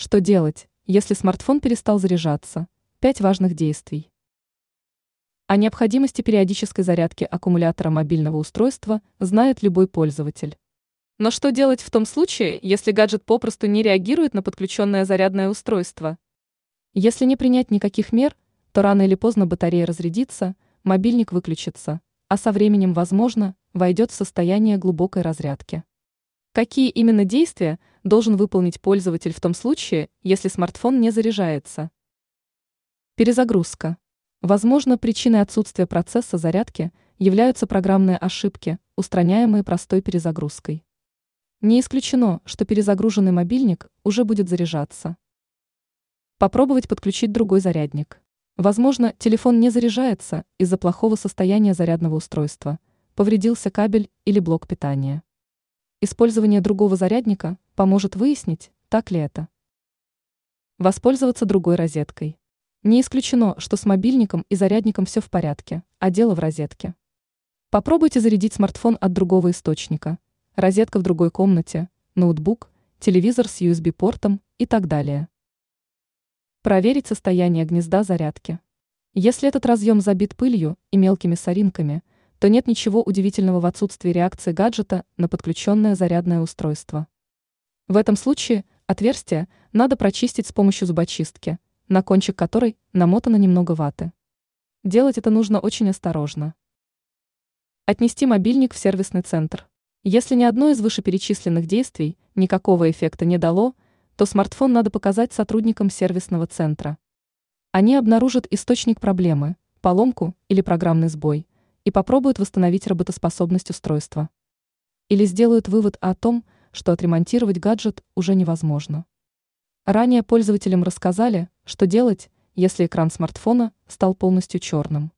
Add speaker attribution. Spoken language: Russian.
Speaker 1: Что делать, если смартфон перестал заряжаться? Пять важных действий. О необходимости периодической зарядки аккумулятора мобильного устройства знает любой пользователь. Но что делать в том случае, если гаджет попросту не реагирует на подключенное зарядное устройство? Если не принять никаких мер, то рано или поздно батарея разрядится, мобильник выключится, а со временем, возможно, войдет в состояние глубокой разрядки. Какие именно действия должен выполнить пользователь в том случае, если смартфон не заряжается? Перезагрузка. Возможно, причиной отсутствия процесса зарядки являются программные ошибки, устраняемые простой перезагрузкой. Не исключено, что перезагруженный мобильник уже будет заряжаться. Попробовать подключить другой зарядник. Возможно, телефон не заряжается из-за плохого состояния зарядного устройства, повредился кабель или блок питания. Использование другого зарядника поможет выяснить, так ли это. Воспользоваться другой розеткой. Не исключено, что с мобильником и зарядником все в порядке, а дело в розетке. Попробуйте зарядить смартфон от другого источника. Розетка в другой комнате, ноутбук, телевизор с USB-портом и так далее. Проверить состояние гнезда зарядки. Если этот разъем забит пылью и мелкими соринками – то нет ничего удивительного в отсутствии реакции гаджета на подключенное зарядное устройство. В этом случае отверстие надо прочистить с помощью зубочистки, на кончик которой намотано немного ваты. Делать это нужно очень осторожно. Отнести мобильник в сервисный центр. Если ни одно из вышеперечисленных действий никакого эффекта не дало, то смартфон надо показать сотрудникам сервисного центра. Они обнаружат источник проблемы, поломку или программный сбой – и попробуют восстановить работоспособность устройства. Или сделают вывод о том, что отремонтировать гаджет уже невозможно. Ранее пользователям рассказали, что делать, если экран смартфона стал полностью черным.